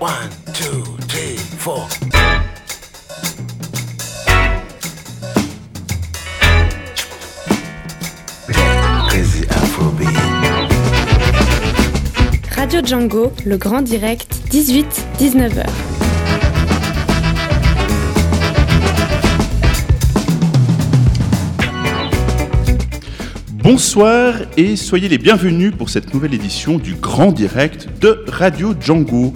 One, two, three, four. Crazy Afrobeat. Radio Django, le grand direct, 18-19h. Bonsoir et soyez les bienvenus pour cette nouvelle édition du Grand Direct de Radio Django.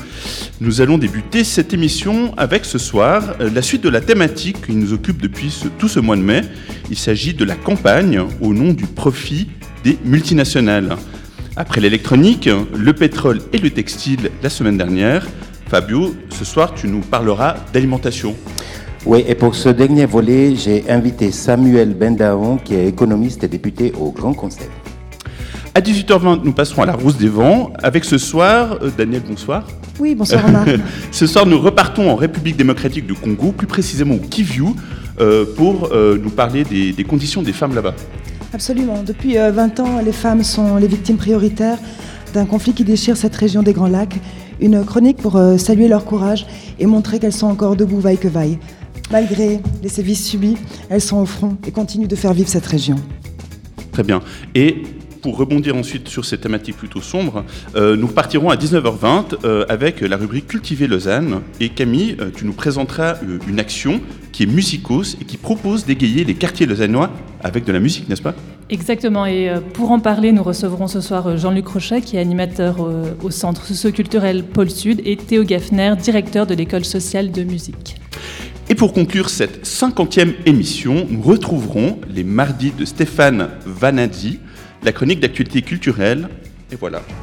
Nous allons débuter cette émission avec ce soir euh, la suite de la thématique qui nous occupe depuis tout ce mois de mai. Il s'agit de la campagne au nom du profit des multinationales. Après l'électronique, le pétrole et le textile la semaine dernière, Fabio, ce soir tu nous parleras d'alimentation. Oui, et pour ce dernier volet, j'ai invité Samuel Bendaon, qui est économiste et député au Grand Conseil. À 18h20, nous passerons à la Rousse des Vents avec ce soir, euh, Daniel, bonsoir. Oui, bonsoir Omar. Ce soir, nous repartons en République démocratique du Congo, plus précisément au Kivu, euh, pour euh, nous parler des, des conditions des femmes là-bas. Absolument. Depuis euh, 20 ans, les femmes sont les victimes prioritaires d'un conflit qui déchire cette région des Grands Lacs. Une chronique pour saluer leur courage et montrer qu'elles sont encore debout vaille que vaille. Malgré les sévices subis, elles sont au front et continuent de faire vivre cette région. Très bien. Et pour rebondir ensuite sur ces thématiques plutôt sombres, euh, nous partirons à 19h20 euh, avec la rubrique Cultiver Lausanne. Et Camille, euh, tu nous présenteras une action qui est musicos et qui propose d'égayer les quartiers lausannois avec de la musique, n'est-ce pas? Exactement, et pour en parler, nous recevrons ce soir Jean-Luc Rochet, qui est animateur au Centre socioculturel Pôle Sud, et Théo Gaffner, directeur de l'école sociale de musique. Et pour conclure cette cinquantième émission, nous retrouverons les mardis de Stéphane Vanadi, la chronique d'actualité culturelle. Et voilà.